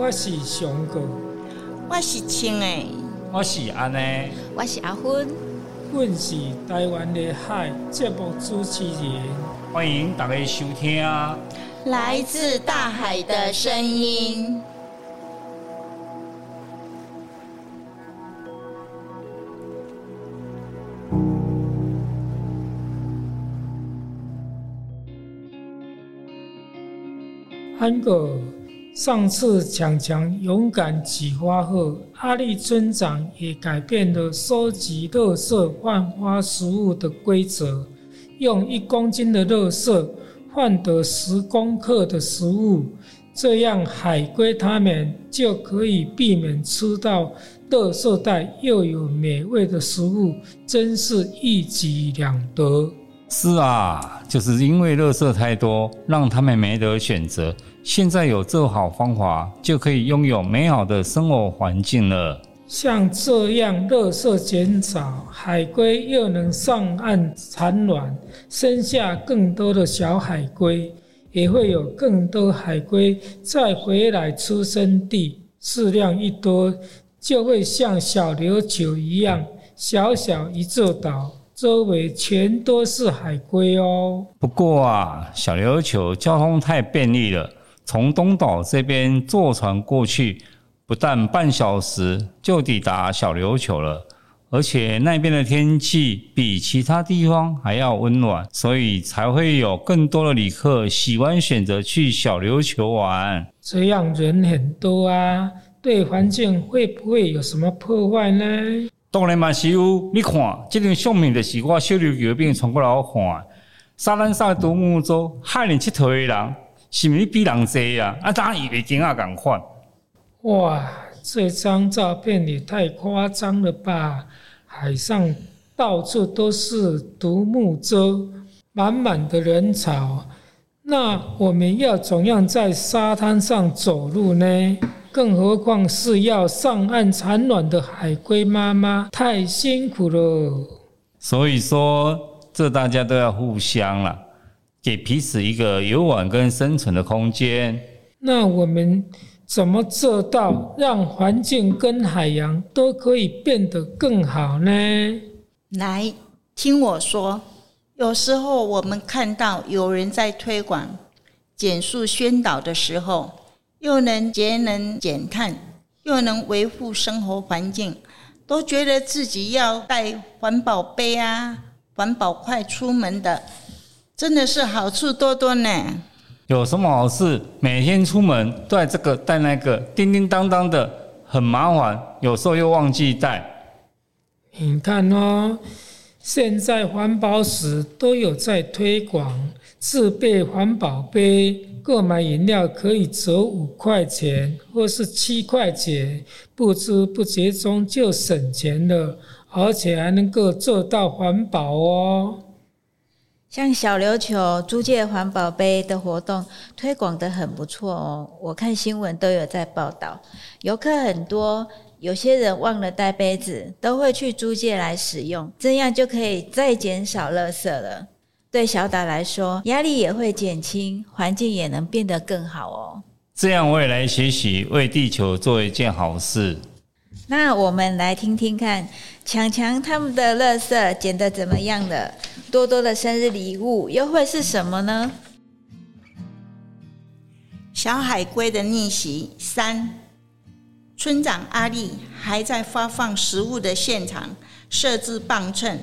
我是熊哥，我是青诶，我是安呢，我是阿芬，阮是台湾的海节目主持人，欢迎大家收听。啊！来自大海的声音。安哥，上次强强勇敢起花后，阿力村长也改变了收集垃圾换花食物的规则，用一公斤的垃圾换得十公克的食物，这样海龟它们就可以避免吃到垃圾袋又有美味的食物，真是一举两得。是啊，就是因为垃圾太多，让他们没得选择。现在有这好方法，就可以拥有美好的生活环境了。像这样，垃圾减少，海龟又能上岸产卵，生下更多的小海龟，也会有更多海龟再回来出生地，数量一多，就会像小琉球一样，小小一座岛，周围全都是海龟哦。不过啊，小琉球交通太便利了。从东岛这边坐船过去，不但半小时就抵达小琉球了，而且那边的天气比其他地方还要温暖，所以才会有更多的旅客喜欢选择去小琉球玩。这样人很多啊，对环境会不会有什么破坏呢？当然嘛是有，你看这张相片就是我小琉球边传过来我看，沙滩上独木舟，害你佚佗的人。是咪比人多啊？啊，当然以为惊啊，赶快！哇，这张照片也太夸张了吧！海上到处都是独木舟，满满的人潮。那我们要怎样在沙滩上走路呢？更何况是要上岸产卵的海龟妈妈，太辛苦了。所以说，这大家都要互相了。给彼此一个游玩跟生存的空间。那我们怎么做到让环境跟海洋都可以变得更好呢？来听我说，有时候我们看到有人在推广减速宣导的时候，又能节能减碳，又能维护生活环境，都觉得自己要带环保杯啊、环保筷出门的。真的是好处多多呢。有什么好事？每天出门带这个带那个，叮叮当当的，很麻烦。有时候又忘记带。你看哦，现在环保署都有在推广自备环保杯，购买饮料可以折五块钱或是七块钱，不知不觉中就省钱了，而且还能够做到环保哦。像小琉球租借环保杯的活动推广的很不错哦，我看新闻都有在报道，游客很多，有些人忘了带杯子，都会去租借来使用，这样就可以再减少垃圾了。对小岛来说，压力也会减轻，环境也能变得更好哦。这样我也来学习，为地球做一件好事。那我们来听听看，强强他们的垃圾捡得怎么样了？多多的生日礼物又会是什么呢？小海龟的逆袭三，村长阿力还在发放食物的现场设置磅秤，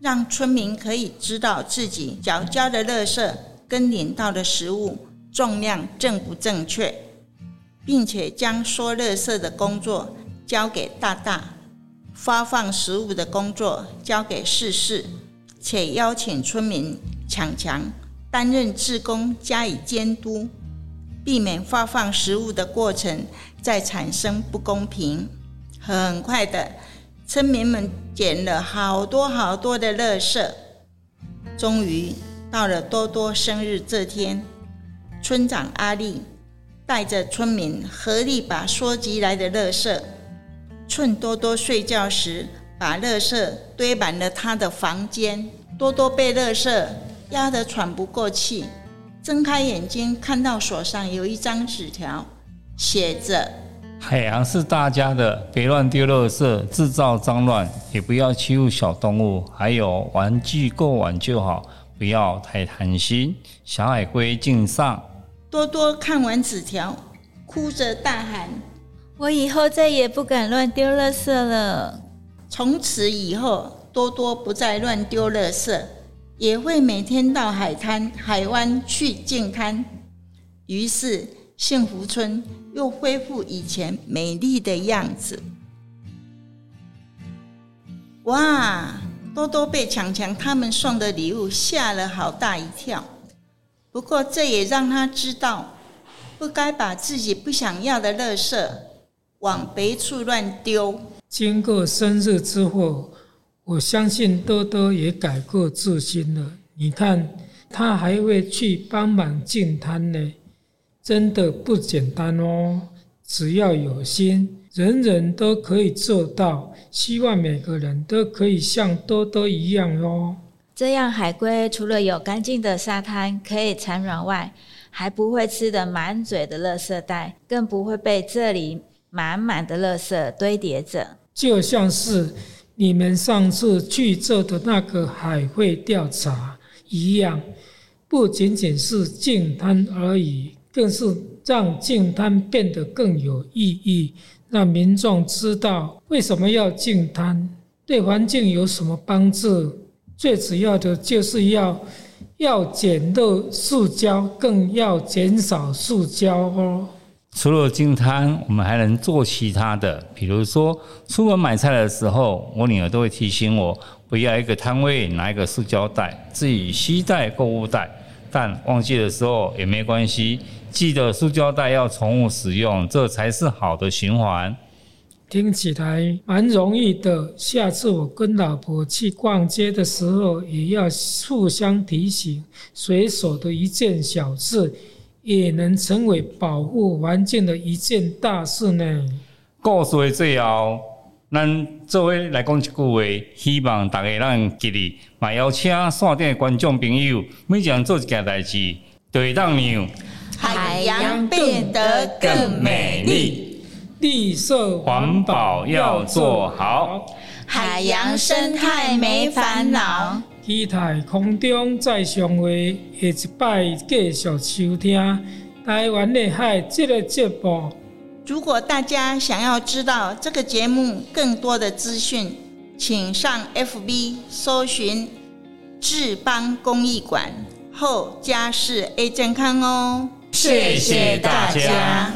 让村民可以知道自己缴交的垃圾跟领到的食物重量正不正确，并且将收垃圾的工作交给大大，发放食物的工作交给四四。且邀请村民抢强担任志工加以监督，避免发放食物的过程再产生不公平。很快的，村民们捡了好多好多的垃圾。终于到了多多生日这天，村长阿力带着村民合力把收集来的垃圾，趁多多睡觉时。把垃圾堆满了他的房间，多多被垃圾压得喘不过气，睁开眼睛看到手上有一张纸条，写着海洋是大家的，别乱丢垃圾，制造脏乱，也不要欺负小动物。还有玩具够玩就好，不要太贪心。小海龟敬上。多多看完纸条，哭着大喊：“我以后再也不敢乱丢垃圾了。”从此以后，多多不再乱丢垃圾，也会每天到海滩、海湾去净滩。于是，幸福村又恢复以前美丽的样子。哇！多多被强强他们送的礼物吓了好大一跳。不过，这也让他知道，不该把自己不想要的垃圾往别处乱丢。经过生日之后，我相信多多也改过自新了。你看，他还会去帮忙净滩呢，真的不简单哦。只要有心，人人都可以做到。希望每个人都可以像多多一样哦。这样，海龟除了有干净的沙滩可以产卵外，还不会吃得满嘴的垃圾袋，更不会被这里满满的垃圾堆叠着。就像是你们上次去做的那个海会调查一样，不仅仅是净滩而已，更是让净滩变得更有意义，让民众知道为什么要净滩，对环境有什么帮助。最主要的就是要要减漏塑胶，更要减少塑胶哦。除了净滩，我们还能做其他的，比如说出门买菜的时候，我女儿都会提醒我，不要一个摊位拿一个塑胶袋，自己携带购物袋。但忘记的时候也没关系，记得塑胶袋要重复使用，这才是好的循环。听起来蛮容易的，下次我跟老婆去逛街的时候，也要互相提醒，随手的一件小事。也能成为保护环境的一件大事呢。故事的最后，咱作为来讲一句话，希望大家咱记得，嘛邀请线顶的观众朋友，每人做一件代志，就会当让海洋变得更美丽，绿色环保要做好，海洋生态没烦恼。期待空中再相会，下一摆继续收听台湾的海这个节目。如果大家想要知道这个节目更多的资讯，请上 FB 搜寻志邦公益馆后加是 A 健康哦。谢谢大家。